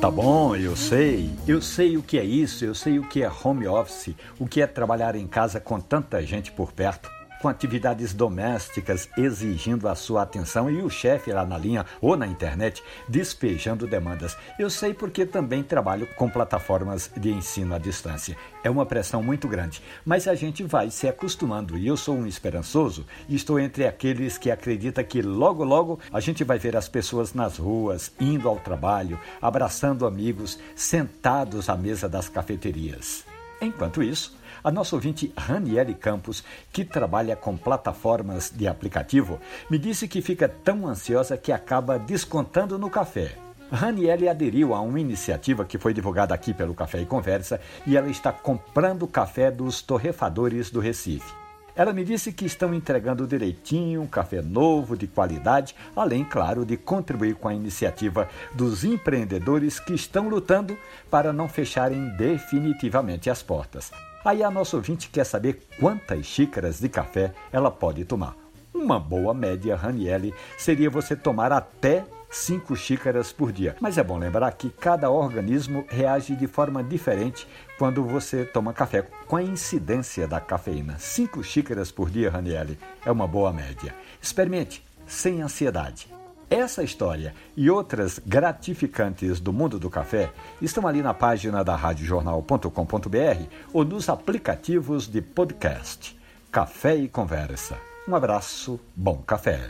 Tá bom, eu sei. Eu sei o que é isso, eu sei o que é home office, o que é trabalhar em casa com tanta gente por perto com atividades domésticas exigindo a sua atenção e o chefe lá na linha ou na internet despejando demandas. Eu sei porque também trabalho com plataformas de ensino à distância. É uma pressão muito grande, mas a gente vai se acostumando e eu sou um esperançoso e estou entre aqueles que acreditam que logo logo a gente vai ver as pessoas nas ruas, indo ao trabalho, abraçando amigos, sentados à mesa das cafeterias. Enquanto isso, a nossa ouvinte Raniele Campos, que trabalha com plataformas de aplicativo, me disse que fica tão ansiosa que acaba descontando no café. Raniele aderiu a uma iniciativa que foi divulgada aqui pelo Café e Conversa e ela está comprando café dos torrefadores do Recife. Ela me disse que estão entregando direitinho um café novo, de qualidade, além, claro, de contribuir com a iniciativa dos empreendedores que estão lutando para não fecharem definitivamente as portas. Aí a nossa ouvinte quer saber quantas xícaras de café ela pode tomar. Uma boa média, Raniele, seria você tomar até 5 xícaras por dia. Mas é bom lembrar que cada organismo reage de forma diferente quando você toma café, com a incidência da cafeína. 5 xícaras por dia, Raniele, é uma boa média. Experimente, sem ansiedade. Essa história e outras gratificantes do mundo do café estão ali na página da radiojornal.com.br ou nos aplicativos de podcast. Café e Conversa. Um abraço, bom café.